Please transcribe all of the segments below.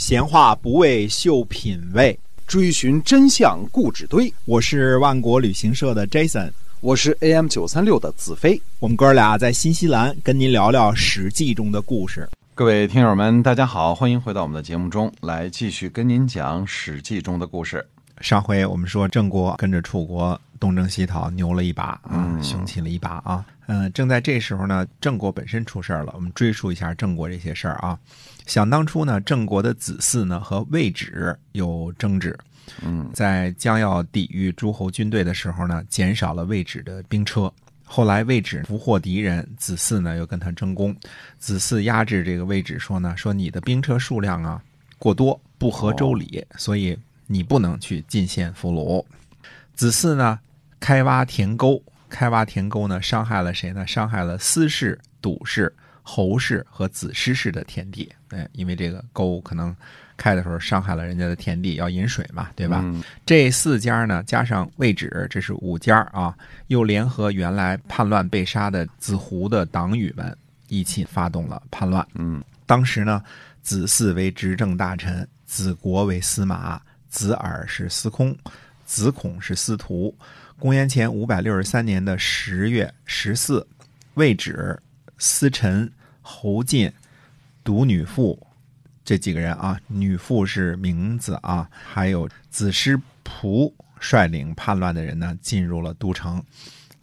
闲话不为秀品味，追寻真相固执堆。我是万国旅行社的 Jason，我是 AM 九三六的子飞。我们哥俩在新西兰跟您聊聊《史记》中的故事。各位听友们，大家好，欢迎回到我们的节目中来，继续跟您讲《史记》中的故事。上回我们说郑国跟着楚国东征西讨，牛了一把啊，雄起了一把啊。嗯，正在这时候呢，郑国本身出事儿了。我们追溯一下郑国这些事儿啊。想当初呢，郑国的子嗣呢和魏止有争执。嗯，在将要抵御诸侯军队的时候呢，减少了魏止的兵车。后来魏止俘获敌人，子嗣呢又跟他争功。子嗣压制这个魏止说呢，说你的兵车数量啊过多，不合周礼，所以。你不能去进献俘虏。子嗣呢，开挖田沟，开挖田沟呢，伤害了谁呢？伤害了司氏、笃氏、侯氏和子师氏的田地。哎，因为这个沟可能开的时候伤害了人家的田地，要饮水嘛，对吧？这四家呢，加上魏止，这是五家啊，又联合原来叛乱被杀的子胡的党羽们，一起发动了叛乱。嗯，当时呢，子嗣为执政大臣，子国为司马。子耳是司空，子孔是司徒。公元前五百六十三年的十月十四，魏止、司臣、侯进、独女父这几个人啊，女父是名字啊，还有子师仆率领叛乱的人呢，进入了都城。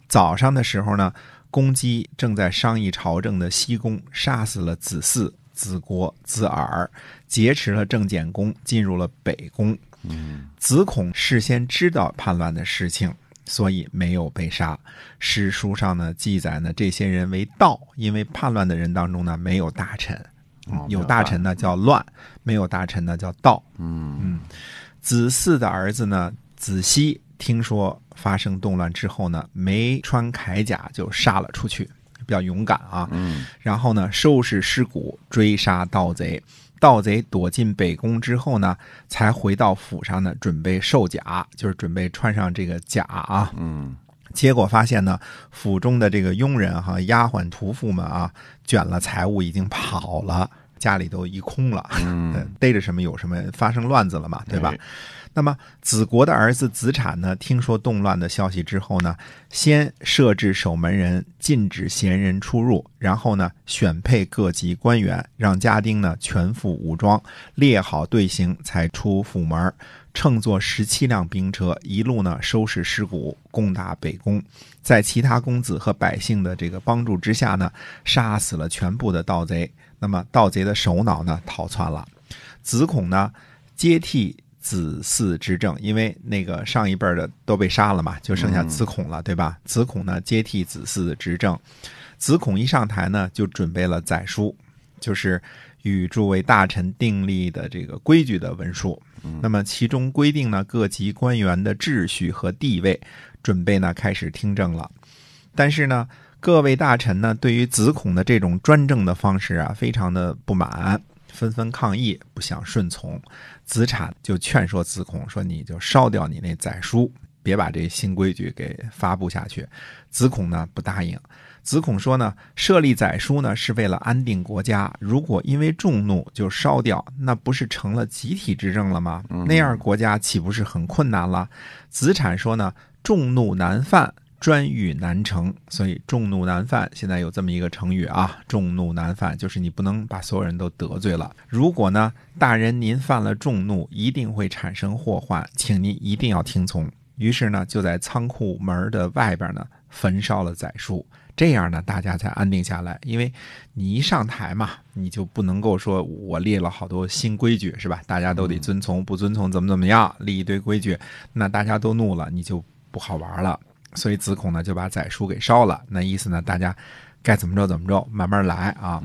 早上的时候呢，攻击正在商议朝政的西宫，杀死了子嗣、子国、子耳，劫持了郑简公，进入了北宫。嗯，子孔事先知道叛乱的事情，所以没有被杀。史书上呢记载呢，这些人为盗，因为叛乱的人当中呢没有大臣，有大臣。呢叫乱，没有大臣呢叫盗。嗯嗯，子嗣的儿子呢子熙听说发生动乱之后呢，没穿铠甲就杀了出去，比较勇敢啊。嗯，然后呢收拾尸骨，追杀盗贼。盗贼躲进北宫之后呢，才回到府上呢，准备受甲，就是准备穿上这个甲啊。嗯，结果发现呢，府中的这个佣人哈、丫鬟、屠夫们啊，卷了财物已经跑了，家里都一空了。嗯，逮着什么有什么，发生乱子了嘛，对吧？那么子国的儿子子产呢，听说动乱的消息之后呢，先设置守门人，禁止闲人出入，然后呢，选配各级官员，让家丁呢全副武装，列好队形，才出府门，乘坐十七辆兵车，一路呢收拾尸骨，攻打北宫。在其他公子和百姓的这个帮助之下呢，杀死了全部的盗贼。那么盗贼的首脑呢逃窜了，子孔呢接替。子嗣执政，因为那个上一辈的都被杀了嘛，就剩下子孔了，对吧？子孔呢接替子嗣执政。子孔一上台呢，就准备了载书，就是与诸位大臣订立的这个规矩的文书。那么其中规定呢，各级官员的秩序和地位，准备呢开始听政了。但是呢，各位大臣呢，对于子孔的这种专政的方式啊，非常的不满。纷纷抗议，不想顺从。子产就劝说子孔说：“你就烧掉你那载书，别把这新规矩给发布下去。”子孔呢不答应。子孔说：“呢，设立载书呢是为了安定国家，如果因为众怒就烧掉，那不是成了集体执政了吗？那样国家岂不是很困难了？”子产说：“呢，众怒难犯。”专欲难成，所以众怒难犯。现在有这么一个成语啊，众怒难犯，就是你不能把所有人都得罪了。如果呢，大人您犯了众怒，一定会产生祸患，请您一定要听从。于是呢，就在仓库门的外边呢，焚烧了载书，这样呢，大家才安定下来。因为你一上台嘛，你就不能够说我列了好多新规矩，是吧？大家都得遵从，不遵从怎么怎么样，立一堆规矩，那大家都怒了，你就不好玩了。所以子孔呢就把宰书给烧了，那意思呢，大家该怎么着怎么着，慢慢来啊。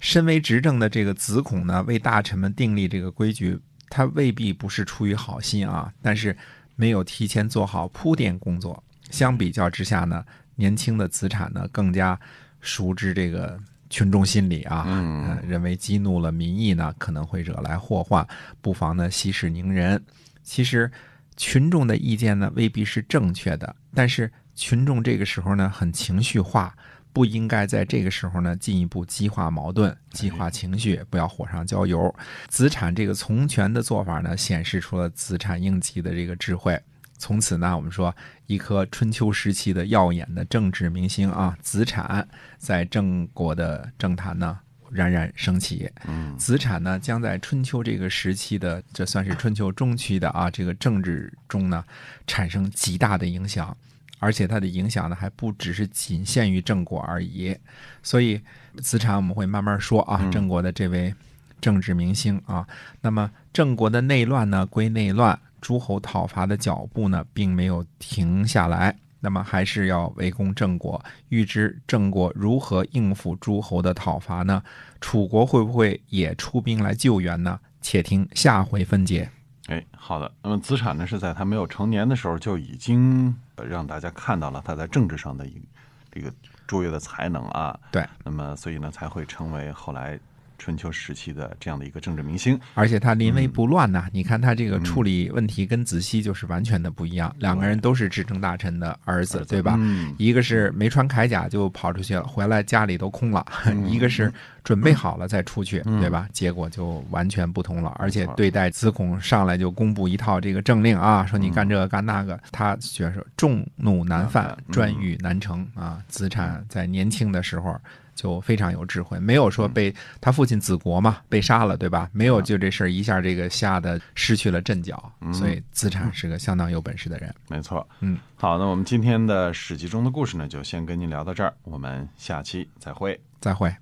身为执政的这个子孔呢，为大臣们订立这个规矩，他未必不是出于好心啊，但是没有提前做好铺垫工作。相比较之下呢，年轻的子产呢更加熟知这个群众心理啊，认为激怒了民意呢，可能会惹来祸患，不妨呢息事宁人。其实。群众的意见呢未必是正确的，但是群众这个时候呢很情绪化，不应该在这个时候呢进一步激化矛盾、激化情绪，不要火上浇油。子产这个从权的做法呢，显示出了子产应急的这个智慧。从此呢，我们说一颗春秋时期的耀眼的政治明星啊，子产在郑国的政坛呢冉冉升起。嗯子产呢，将在春秋这个时期的，这算是春秋中期的啊，这个政治中呢，产生极大的影响，而且它的影响呢，还不只是仅限于郑国而已。所以，子产我们会慢慢说啊，嗯郑国的这位政治明星啊，那么郑国的内乱呢归内乱，诸侯讨伐的脚步呢，并没有停下来。那么还是要围攻郑国，预知郑国如何应付诸侯的讨伐呢？楚国会不会也出兵来救援呢？且听下回分解。哎，好的。那么子产呢，是在他没有成年的时候就已经呃让大家看到了他在政治上的一这个卓越的才能啊。对，那么所以呢，才会成为后来春秋时期的这样的一个政治明星。而且他临危不乱嗯呐、你看他这个处理问题跟子熙就是完全的不一样，两个人都是执政大臣的儿子，对吧？嗯，一个是没穿铠甲就跑出去了，回来家里都空了；嗯一个是准备好了再出去，对吧？结果就完全不同了。而且对待子孔上来就公布一套这个政令啊，说你干这个干那个，他觉得众怒难犯，嗯专欲难成啊。子产在年轻的时候。就非常有智慧，没有说被他父亲子国嘛被杀了，对吧？没有就这事儿一下这个吓得失去了阵脚，所以资产是个相当有本事的人。没错。嗯，好，那我们今天的史记中的故事呢，就先跟您聊到这儿，我们下期再会。再会。